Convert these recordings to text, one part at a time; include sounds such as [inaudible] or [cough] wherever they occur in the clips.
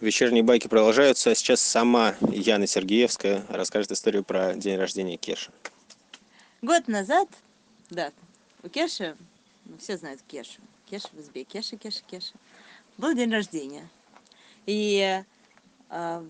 Вечерние байки продолжаются. Сейчас сама Яна Сергеевская расскажет историю про день рождения Кеши. Год назад, да, у Кеши, ну, все знают Кешу, Кеша в избе, Кеша, Кеша, Кеша, был день рождения. И а,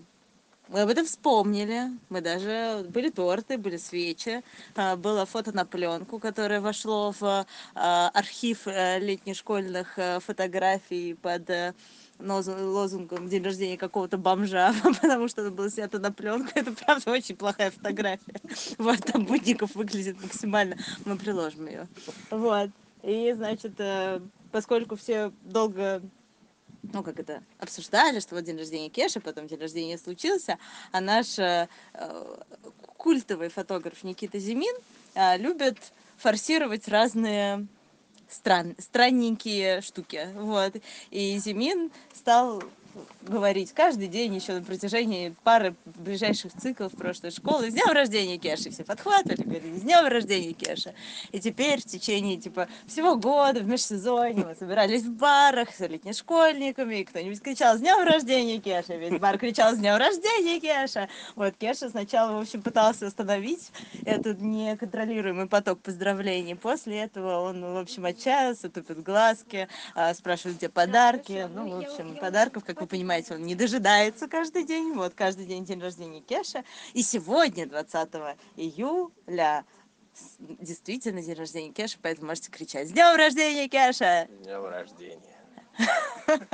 мы об этом вспомнили, мы даже, были торты, были свечи, а, было фото на пленку, которое вошло в а, архив э, летних школьных э, фотографий под э, лозунгом день рождения какого-то бомжа, [laughs] потому что это было снято на пленку. Это правда очень плохая фотография. [laughs] Вот там Будников выглядит максимально. Мы приложим ее. Вот. И, значит, поскольку все долго ну, как это, обсуждали, что вот день рождения Кеши, потом день рождения случился, а наш э, э, культовый фотограф Никита Зимин э, любит форсировать разные стран, странненькие штуки. Вот. И Зимин стал говорить каждый день еще на протяжении пары ближайших циклов прошлой школы. С днем рождения Кеши! Все подхватывали, говорили, с днем рождения Кеша! И теперь в течение типа всего года в межсезонье мы собирались в барах с летнешкольниками, и кто-нибудь кричал с днем рождения Кеша! Весь бар кричал с днем рождения Кеша! Вот Кеша сначала, в общем, пытался остановить этот неконтролируемый поток поздравлений. После этого он, в общем, отчаялся, тупит глазки, а, спрашивает, где подарки. Ну, в общем, подарков, как вы понимаете, он не дожидается каждый день. Вот каждый день день рождения Кеша. И сегодня, 20 июля, с- действительно день рождения Кеша, поэтому можете кричать «С днем рождения, Кеша!» Днем рождения. [laughs]